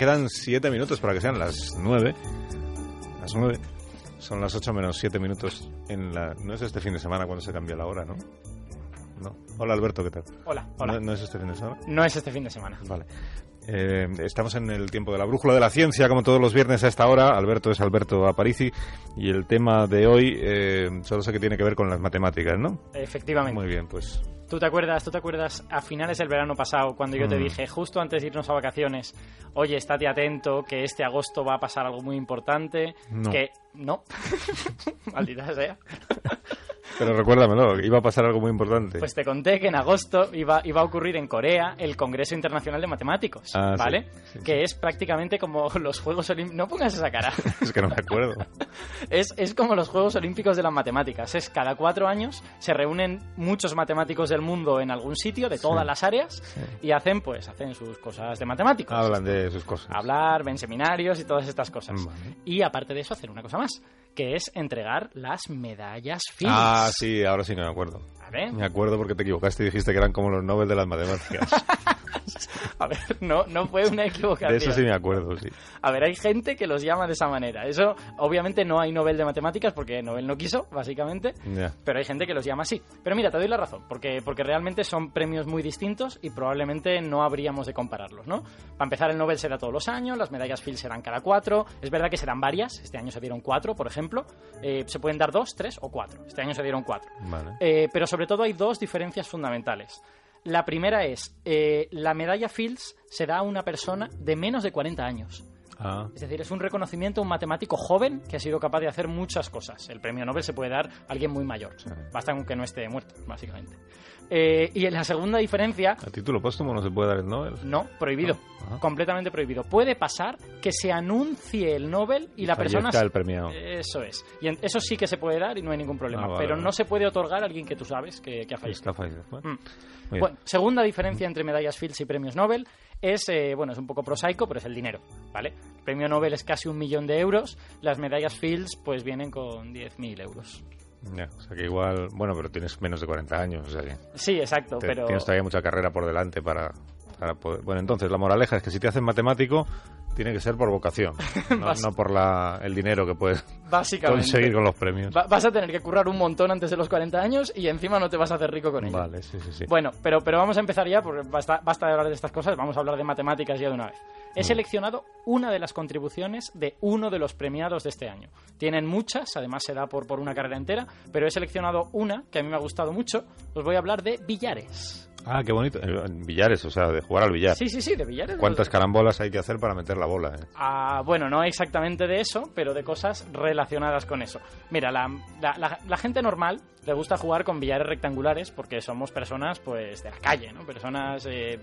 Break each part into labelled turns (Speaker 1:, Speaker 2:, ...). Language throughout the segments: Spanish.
Speaker 1: Quedan siete minutos para que sean las nueve. Las nueve. Son las ocho menos siete minutos en la... No es este fin de semana cuando se cambia la hora, ¿no? No. Hola Alberto, ¿qué tal?
Speaker 2: Hola, hola.
Speaker 1: ¿No, no es este fin de semana?
Speaker 2: No es este fin de semana.
Speaker 1: Vale. Eh, estamos en el tiempo de la brújula de la ciencia, como todos los viernes a esta hora. Alberto es Alberto Aparici y el tema de hoy eh, solo sé que tiene que ver con las matemáticas, ¿no?
Speaker 2: Efectivamente.
Speaker 1: Muy bien, pues
Speaker 2: ¿Tú te acuerdas, tú te acuerdas a finales del verano pasado cuando yo te
Speaker 1: Mm.
Speaker 2: dije, justo antes de irnos a vacaciones, oye, estate atento, que este agosto va a pasar algo muy importante?
Speaker 1: No.
Speaker 2: Que no. Maldita sea.
Speaker 1: Pero recuérdamelo, iba a pasar algo muy importante.
Speaker 2: Pues te conté que en agosto iba, iba a ocurrir en Corea el Congreso Internacional de Matemáticos,
Speaker 1: Ah,
Speaker 2: ¿vale?
Speaker 1: sí, sí.
Speaker 2: Que es prácticamente como los Juegos Olímpicos... No pongas esa cara.
Speaker 1: es que no me acuerdo.
Speaker 2: Es, es como los Juegos Olímpicos de las Matemáticas. Es cada cuatro años se reúnen muchos matemáticos del mundo en algún sitio, de todas las áreas, y hacen, pues, hacen sus cosas de matemáticos.
Speaker 1: Hablan de sus cosas.
Speaker 2: Hablar, ven seminarios y todas estas cosas.
Speaker 1: Vale.
Speaker 2: Y aparte de eso, hacer una cosa más, que es entregar las medallas Fields.
Speaker 1: Ah, sí, ahora sí que me acuerdo.
Speaker 2: ¿Vale?
Speaker 1: Me acuerdo porque te equivocaste y dijiste que eran como los Nobel de las matemáticas.
Speaker 2: A ver, no, no fue una equivocación.
Speaker 1: De eso sí me acuerdo, sí.
Speaker 2: A ver, hay gente que los llama de esa manera. Eso, obviamente, no hay Nobel de Matemáticas porque Nobel no quiso, básicamente.
Speaker 1: Ya.
Speaker 2: Pero hay gente que los llama así. Pero mira, te doy la razón, porque, porque realmente son premios muy distintos y probablemente no habríamos de compararlos, ¿no? Para empezar, el Nobel será todos los años, las medallas Fields serán cada cuatro. Es verdad que serán varias, este año se dieron cuatro, por ejemplo. Eh, se pueden dar dos, tres o cuatro. Este año se dieron cuatro.
Speaker 1: Vale.
Speaker 2: Eh, pero sobre todo hay dos diferencias fundamentales. La primera es, eh, la medalla Fields se da a una persona de menos de 40 años.
Speaker 1: Ah,
Speaker 2: Es decir, es un reconocimiento a un matemático joven que ha sido capaz de hacer muchas cosas. El premio Nobel se puede dar a alguien muy mayor. Basta con que no esté muerto, básicamente. Eh, y en la segunda diferencia,
Speaker 1: a título póstumo no se puede dar el Nobel.
Speaker 2: no, prohibido.
Speaker 1: Ajá.
Speaker 2: Completamente prohibido. Puede pasar que se anuncie el Nobel y la persona...
Speaker 1: El premiado.
Speaker 2: Eso es. Y en- eso sí que se puede dar y no hay ningún problema.
Speaker 1: Ah, vale,
Speaker 2: pero
Speaker 1: vale.
Speaker 2: no se puede otorgar a alguien que tú sabes que, que ha fallecido.
Speaker 1: Está fallecido. Bueno,
Speaker 2: Mm. Bueno, segunda diferencia entre medallas Fields y premios Nobel es, eh, bueno, es un poco prosaico, pero es el dinero, ¿vale? El premio Nobel es casi un millón de euros, las medallas Fields pues vienen con 10.000 euros.
Speaker 1: Ya, o sea que igual, bueno, pero tienes menos de 40 años, o sea que
Speaker 2: Sí, exacto,
Speaker 1: te-
Speaker 2: pero...
Speaker 1: tienes todavía mucha carrera por delante para, para poder... Bueno, entonces la moraleja es que si te hacen matemático, tiene que ser por vocación, no, por la, el dinero que puedes conseguir con los premios.
Speaker 2: Va- vas a tener que currar un montón antes de los 40 años y encima no te vas a hacer rico con ello.
Speaker 1: Vale, sí, sí, sí.
Speaker 2: Bueno, pero, pero vamos a empezar ya, porque basta, basta de hablar de estas cosas, vamos a hablar de matemáticas ya de una vez. He seleccionado una de las contribuciones de uno de los premiados de este año. Tienen muchas, además se da por, por una carrera entera, pero he seleccionado una que a mí me ha gustado mucho. Os voy a hablar de billares.
Speaker 1: Ah, qué bonito. Eh, Billares, o sea, de jugar al billar.
Speaker 2: Sí, sí, sí, de billares.
Speaker 1: ¿Cuántas carambolas hay que hacer para meter la bola? eh?
Speaker 2: Ah, bueno, no exactamente de eso, pero de cosas relacionadas con eso. Mira, la, la- la- la gente normal le gusta jugar con billares rectangulares porque somos personas, pues, de la calle, ¿no? Personas... eh,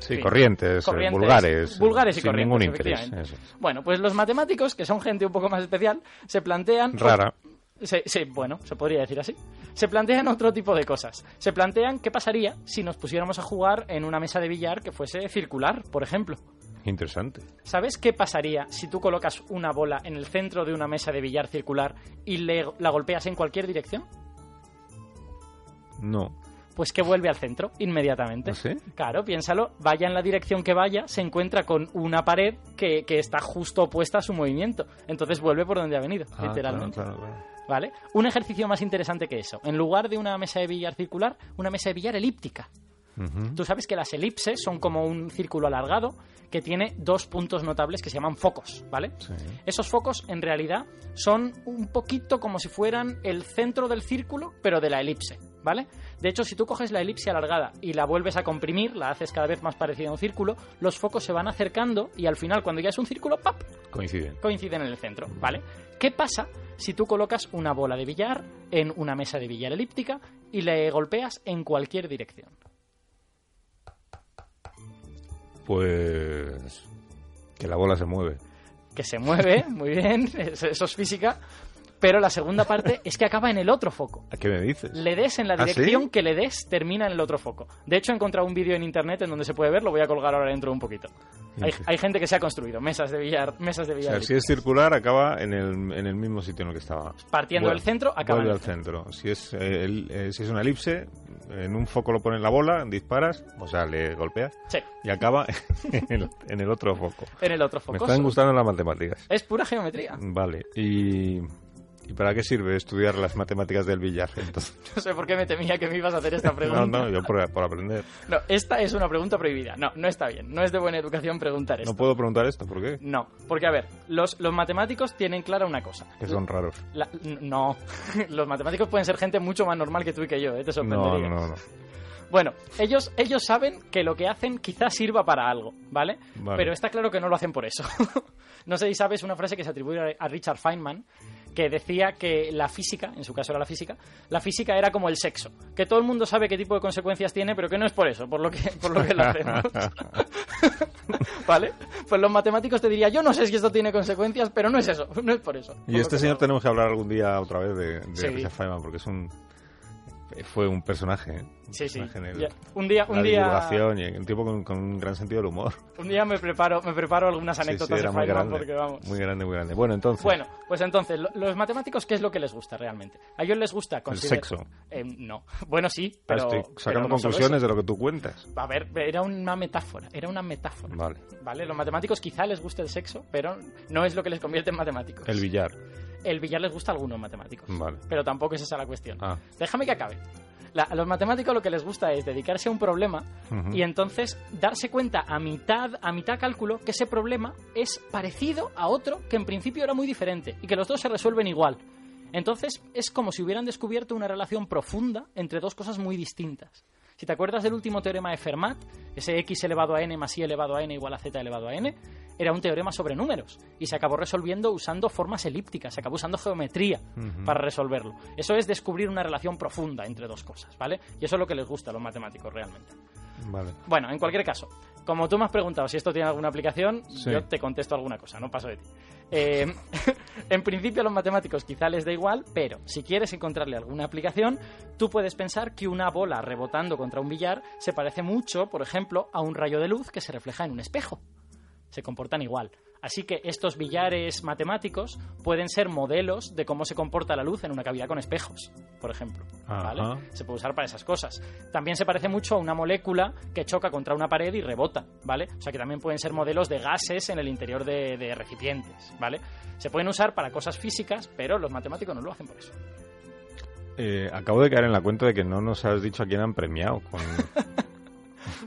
Speaker 1: Sí, corrientes,
Speaker 2: Corrientes,
Speaker 1: vulgares.
Speaker 2: vulgares y
Speaker 1: sin
Speaker 2: corrientes,
Speaker 1: ningún interés.
Speaker 2: Bueno, pues los matemáticos, que son gente un poco más especial, se plantean...
Speaker 1: Rara.
Speaker 2: Se- se- bueno, se podría decir así. Se plantean otro tipo de cosas. Se plantean qué pasaría si nos pusiéramos a jugar en una mesa de billar que fuese circular, por ejemplo.
Speaker 1: Interesante.
Speaker 2: ¿Sabes qué pasaría si tú colocas una bola en el centro de una mesa de billar circular y le- la golpeas en cualquier dirección?
Speaker 1: No.
Speaker 2: Pues que vuelve al centro inmediatamente.
Speaker 1: ¿Ah, sí?
Speaker 2: Claro, piénsalo, vaya en la dirección que vaya, se encuentra con una pared que, que está justo opuesta a su movimiento. Entonces vuelve por donde ha venido,
Speaker 1: Ah,
Speaker 2: literalmente.
Speaker 1: claro, claro, claro.
Speaker 2: ¿Vale? Un ejercicio más interesante que eso. En lugar de una mesa de billar circular, una mesa de billar elíptica. Tú sabes que las elipses son como un círculo alargado que tiene dos puntos notables que se llaman focos, ¿vale?
Speaker 1: Sí.
Speaker 2: Esos focos en realidad son un poquito como si fueran el centro del círculo, pero de la elipse, ¿vale? De hecho, si tú coges la elipse alargada y la vuelves a comprimir, la haces cada vez más parecida a un círculo, los focos se van acercando y al final, cuando ya es un círculo, ¡pap!
Speaker 1: Coinciden.
Speaker 2: coinciden en el centro, ¿vale? ¿Qué pasa si tú colocas una bola de billar en una mesa de billar elíptica y le golpeas en cualquier dirección?
Speaker 1: Pues que la bola se mueve.
Speaker 2: Que se mueve, muy bien, eso eso es física, Pero la segunda parte es que acaba en el otro foco.
Speaker 1: ¿A qué me dices?
Speaker 2: Le des en la
Speaker 1: ¿Ah, sí?
Speaker 2: dirección que le des, termina en el otro foco. De hecho, he encontrado un vídeo en internet en donde se puede ver, lo voy a colgar ahora dentro de un poquito. Hay, hay gente que se ha construido mesas de billar, mesas de
Speaker 1: O
Speaker 2: billar
Speaker 1: sea, si es circular, acaba en el, en el mismo sitio en el que estaba.
Speaker 2: partiendo del centro, acaba en el
Speaker 1: al centro. Si es, eh, el- eh, si es una elipse, en un foco lo pones la bola, disparas, o sea, le golpeas
Speaker 2: Sí,
Speaker 1: y acaba en el, en el otro foco.
Speaker 2: en el otro
Speaker 1: Me
Speaker 2: foco.
Speaker 1: están gustando las matemáticas.
Speaker 2: Es pura geometría.
Speaker 1: Vale, y, ¿y para qué sirve estudiar las matemáticas del billar? Entonces,
Speaker 2: No sé por qué me temía que me ibas a hacer esta pregunta.
Speaker 1: no, no, yo por, por aprender.
Speaker 2: No, esta es una pregunta prohibida. No, no está bien. No es de buena educación preguntar esto.
Speaker 1: No puedo preguntar esto, ¿por qué?
Speaker 2: No, porque a ver, los, los matemáticos tienen clara una cosa.
Speaker 1: Que son raros.
Speaker 2: La- no, los matemáticos pueden ser gente mucho más normal que tú y que yo, ¿eh? te
Speaker 1: No,
Speaker 2: sorprendería.
Speaker 1: no, no.
Speaker 2: Bueno, ellos, ellos saben que lo que hacen quizás sirva para algo, ¿vale?
Speaker 1: Vale.
Speaker 2: Pero está claro que no lo hacen por eso. no sé si sabes una frase que se atribuye a Richard Feynman, que decía que la física, en su caso era la física, la física era como el sexo, que todo el mundo sabe qué tipo de consecuencias tiene, pero que no es por eso, por lo que, por lo, que lo hacemos. ¿Vale? Pues los matemáticos te dirían, yo no sé si esto tiene consecuencias, pero no es eso, no es por eso.
Speaker 1: Y este señor
Speaker 2: lo-
Speaker 1: tenemos que hablar algún día otra vez de, de
Speaker 2: Sí.
Speaker 1: Richard Feynman, porque es un... Fue un personaje, ¿eh?
Speaker 2: Sí, sí.
Speaker 1: Personaje en el-
Speaker 2: Ya, Un día,
Speaker 1: la
Speaker 2: un día,
Speaker 1: divulgación y un tipo con, con un gran sentido del humor.
Speaker 2: un día me preparo, me preparo algunas
Speaker 1: Sí, sí,
Speaker 2: anécdotas de
Speaker 1: muy grande.
Speaker 2: porque vamos.
Speaker 1: Muy grande, muy grande. Bueno, entonces...
Speaker 2: Bueno, pues entonces, lo- los matemáticos, ¿qué es lo que les gusta realmente? A ellos les gusta
Speaker 1: el
Speaker 2: considerar...
Speaker 1: sexo.
Speaker 2: Eh, no. Bueno, sí,
Speaker 1: Ah,
Speaker 2: pero...
Speaker 1: Estoy
Speaker 2: pero
Speaker 1: sacando
Speaker 2: no
Speaker 1: conclusiones de lo que tú cuentas.
Speaker 2: A ver, era una metáfora, era una metáfora.
Speaker 1: Vale.
Speaker 2: ¿Vale? Los matemáticos quizá les guste el sexo, pero no es lo que les convierte en matemáticos.
Speaker 1: El billar.
Speaker 2: El billar les gusta a algunos matemáticos.
Speaker 1: Vale.
Speaker 2: Pero tampoco es esa la cuestión.
Speaker 1: Ah.
Speaker 2: Déjame que acabe. La- a los matemáticos lo que les gusta es dedicarse a un problema y entonces darse cuenta a mitad, a mitad cálculo que ese problema es parecido a otro que en principio era muy diferente y que los dos se resuelven igual. Entonces es como si hubieran descubierto una relación profunda entre dos cosas muy distintas. Si te acuerdas del último teorema de Fermat, ese x elevado a n más y elevado a n igual a z elevado a n, era un teorema sobre números y se acabó resolviendo usando formas elípticas, se acabó usando geometría para resolverlo. Eso es descubrir una relación profunda entre dos cosas, ¿vale? Y eso es lo que les gusta a los matemáticos realmente.
Speaker 1: Vale.
Speaker 2: Bueno, en cualquier caso, como tú me has preguntado si esto tiene alguna aplicación,
Speaker 1: Sí.
Speaker 2: yo te contesto alguna cosa, no paso de ti. Eh, en principio a los matemáticos quizá les da igual, pero si quieres encontrarle alguna aplicación, tú puedes pensar que una bola rebotando contra un billar se parece mucho, por ejemplo, a un rayo de luz que se refleja en un espejo. Se comportan igual. Así que estos billares matemáticos pueden ser modelos de cómo se comporta la luz en una cavidad con espejos, por ejemplo. Se puede usar para esas cosas. También se parece mucho a una molécula que choca contra una pared y rebota, ¿vale? O sea que también pueden ser modelos de gases en el interior de, de recipientes, ¿vale? Se pueden usar para cosas físicas, pero los matemáticos no lo hacen por eso.
Speaker 1: Eh, acabo de caer en la cuenta de que no nos has dicho a quién han premiado. Con...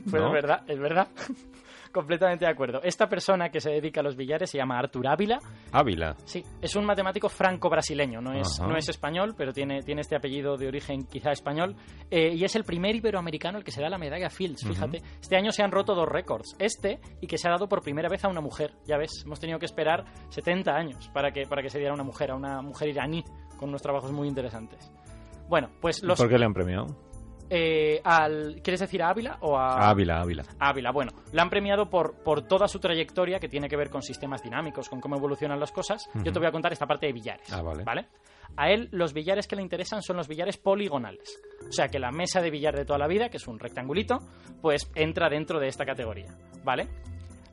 Speaker 2: Pues
Speaker 1: ¿No?
Speaker 2: es verdad, es verdad. Completamente de acuerdo. Esta persona que se dedica a los billares se llama Artur Ávila.
Speaker 1: Ávila.
Speaker 2: Sí, es un matemático franco-brasileño, no es,
Speaker 1: Ajá.
Speaker 2: no es español, pero tiene, tiene este apellido de origen quizá español. Eh, y es el primer iberoamericano al que se da la medalla Fields, fíjate. Este año se han roto dos récords. Este y que se ha dado por primera vez a una mujer. Ya ves, hemos tenido que esperar 70 años para que, para que se diera a una mujer, a una mujer iraní, con unos trabajos muy interesantes. Bueno, pues
Speaker 1: ¿Y
Speaker 2: los...
Speaker 1: ¿Por qué le han premiado?
Speaker 2: Eh, al, ¿Quieres decir a Ávila o a...?
Speaker 1: Ávila, Ávila.
Speaker 2: Ávila. Bueno, la han premiado por, por toda su trayectoria que tiene que ver con sistemas dinámicos, con cómo evolucionan las cosas. Yo te voy a contar esta parte de billares.
Speaker 1: Ah, vale.
Speaker 2: A él los billares que le interesan son los billares poligonales. O sea que la mesa de billar de toda la vida, que es un rectangulito, pues entra dentro de esta categoría. ¿Vale?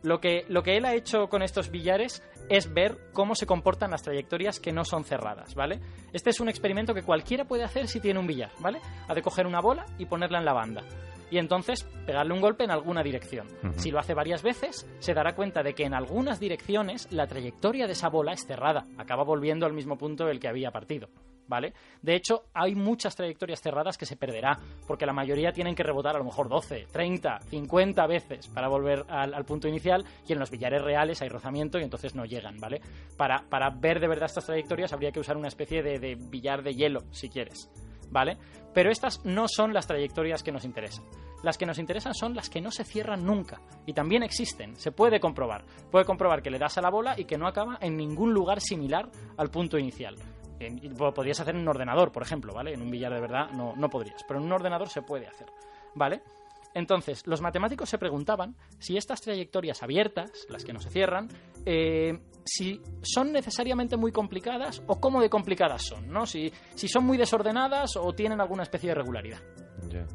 Speaker 2: Lo que, lo que él ha hecho con estos billares es ver cómo se comportan las trayectorias que no son cerradas, ¿vale? Este es un experimento que cualquiera puede hacer si tiene un billar, ¿vale? Ha de coger una bola y ponerla en la banda. Y entonces pegarle un golpe en alguna dirección. Si lo hace varias veces, se dará cuenta de que en algunas direcciones la trayectoria de esa bola es cerrada, acaba volviendo al mismo punto del que había partido. ¿Vale? De hecho, hay muchas trayectorias cerradas que se perderá, porque la mayoría tienen que rebotar a lo mejor 12, 30, 50 veces para volver al, punto inicial, y en los billares reales hay rozamiento y entonces no llegan, ¿vale? Para, para ver de verdad estas trayectorias habría que usar una especie de, de billar de hielo, si quieres, ¿vale? Pero estas no son las trayectorias que nos interesan. Las que nos interesan son las que no se cierran nunca. Y también existen, se puede comprobar. Puede comprobar que le das a la bola y que no acaba en ningún lugar similar al punto inicial. En- podrías hacer en un ordenador, por ejemplo, ¿vale? En un billar de verdad no, no podrías, pero en un ordenador se puede hacer, ¿vale? Entonces, los matemáticos se preguntaban si estas trayectorias abiertas, las que no se cierran, eh, si son necesariamente muy complicadas o cómo de complicadas son, ¿no? Si, si son muy desordenadas o tienen alguna especie de regularidad.
Speaker 1: Ya.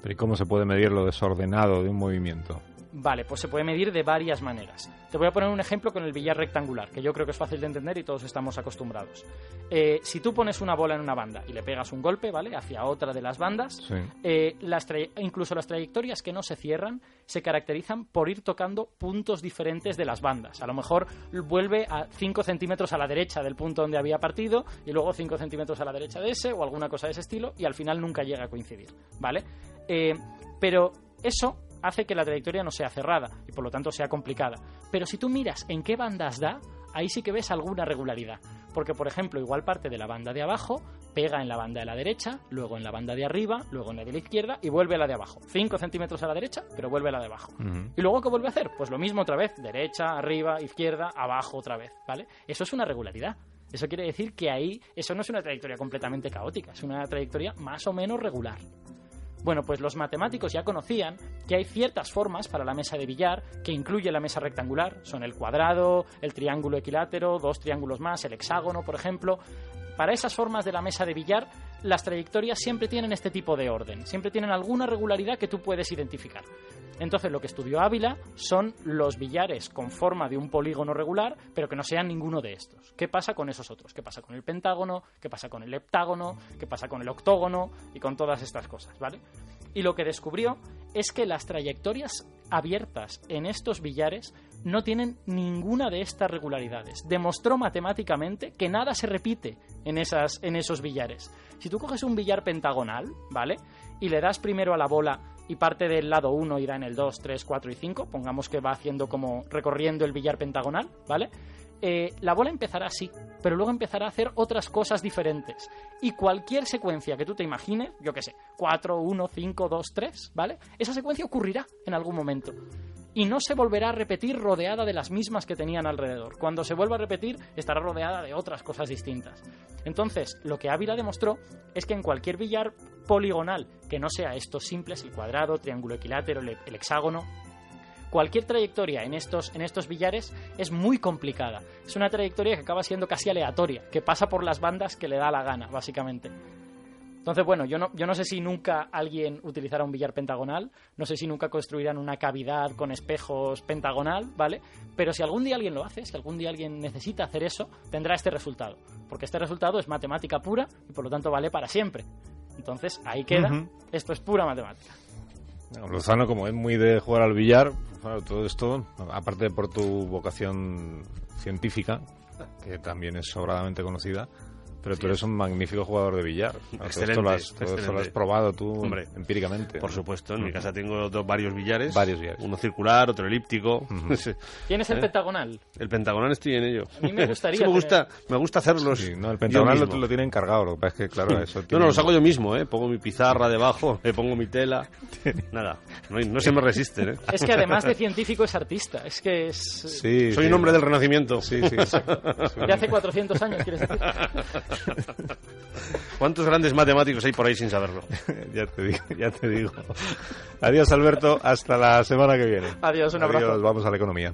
Speaker 1: Pero ¿y cómo se puede medir lo desordenado de un movimiento?
Speaker 2: Vale, pues se puede medir de varias maneras. Te voy a poner un ejemplo con el billar rectangular, que yo creo que es fácil de entender y todos estamos acostumbrados. Eh, si tú pones una bola en una banda y le pegas un golpe, ¿vale? Hacia otra de las bandas,
Speaker 1: Sí.
Speaker 2: eh, las incluso las trayectorias que no se cierran se caracterizan por ir tocando puntos diferentes de las bandas. A lo mejor vuelve a 5 centímetros a la derecha del punto donde había partido y luego 5 centímetros a la derecha de ese o alguna cosa de ese estilo y al final nunca llega a coincidir, ¿vale? Eh, pero eso hace que la trayectoria no sea cerrada y por lo tanto sea complicada. Pero si tú miras en qué bandas da, ahí sí que ves alguna regularidad. Porque, por ejemplo, igual parte de la banda de abajo, pega en la banda de la derecha, luego en la banda de arriba, luego en la de la izquierda y vuelve a la de abajo. 5 centímetros a la derecha, pero vuelve a la de abajo. ¿Y luego qué vuelve a hacer? Pues lo mismo otra vez, derecha, arriba, izquierda, abajo otra vez, ¿vale? Eso es una regularidad. Eso quiere decir que ahí, eso no es una trayectoria completamente caótica, es una trayectoria más o menos regular. Bueno, pues los matemáticos ya conocían que hay ciertas formas para la mesa de billar que incluye la mesa rectangular. Son el cuadrado, el triángulo equilátero, dos triángulos más, el hexágono, por ejemplo. Para esas formas de la mesa de billar, las trayectorias siempre tienen este tipo de orden, siempre tienen alguna regularidad que tú puedes identificar. Entonces, lo que estudió Ávila son los billares con forma de un polígono regular, pero que no sean ninguno de estos. ¿Qué pasa con esos otros? ¿Qué pasa con el pentágono? ¿Qué pasa con el heptágono? ¿Qué pasa con el octógono? Y con todas estas cosas, ¿vale? Y lo que descubrió es que las trayectorias abiertas en estos billares no tienen ninguna de estas regularidades. Demostró matemáticamente que nada se repite en, esas, en esos billares. Si tú coges un billar pentagonal, ¿vale? Y le das primero a la bola y parte del lado 1 irá en el 2, 3, 4 y 5, pongamos que va haciendo como recorriendo el billar pentagonal, ¿vale? Eh, la bola empezará así, pero luego empezará a hacer otras cosas diferentes. Y cualquier secuencia que tú te imagines, yo qué sé, 4, 1, 5, 2, 3, ¿vale? Esa secuencia ocurrirá en algún momento. Y no se volverá a repetir rodeada de las mismas que tenían alrededor. Cuando se vuelva a repetir, estará rodeada de otras cosas distintas. Entonces, lo que Ávila demostró es que en cualquier billar poligonal que no sea estos simples, el cuadrado, triángulo equilátero, el hexágono, cualquier trayectoria en estos, en estos billares es muy complicada. Es una trayectoria que acaba siendo casi aleatoria, que pasa por las bandas que le da la gana, básicamente. Entonces, bueno, yo no, yo no sé si nunca alguien utilizará un billar pentagonal, no sé si nunca construirán una cavidad con espejos pentagonal, ¿vale? Pero si algún día alguien lo hace, si algún día alguien necesita hacer eso, tendrá este resultado. Porque este resultado es matemática pura y por lo tanto vale para siempre. Entonces, ahí queda. Esto es pura matemática.
Speaker 1: Lozano, como es muy de jugar al billar, bueno, todo esto, aparte por tu vocación científica, que también es sobradamente conocida, pero tú eres un magnífico jugador de billar.
Speaker 3: Excelente,
Speaker 1: esto lo has, todo esto lo
Speaker 3: excelente.
Speaker 1: has probado tú
Speaker 3: Hombre,
Speaker 1: empíricamente.
Speaker 3: Por
Speaker 1: ¿no?
Speaker 3: supuesto, en mi casa tengo dos, varios billares.
Speaker 1: Varios billares.
Speaker 3: Uno circular, otro elíptico.
Speaker 2: ¿Tienes el
Speaker 3: ¿Eh?
Speaker 2: pentagonal?
Speaker 3: el pentagonal estoy en ello.
Speaker 2: A mí me gustaría
Speaker 3: Sí, me
Speaker 2: tener-
Speaker 3: gusta, me gusta hacerlos.
Speaker 1: Sí, no, el pentagonal lo, lo tiene encargado, lo que pasa es que, claro, eso
Speaker 3: No,
Speaker 1: tiene-
Speaker 3: no, los hago yo mismo, ¿eh? Pongo mi pizarra debajo, le pongo mi tela. Nada, no, no se me resisten, ¿eh?
Speaker 2: Es que además de científico es artista. Es que es...
Speaker 1: Sí,
Speaker 3: Soy
Speaker 1: sí.
Speaker 3: un hombre del Renacimiento.
Speaker 1: Sí, sí, sí.
Speaker 2: De hace 400 años, ¿quieres decir?
Speaker 3: ¿Cuántos grandes matemáticos hay por ahí sin saberlo?
Speaker 1: ya te digo, ya te digo. Adiós, Alberto. Hasta la semana que viene.
Speaker 2: Adiós, un abrazo.
Speaker 1: Adiós, vamos a la economía.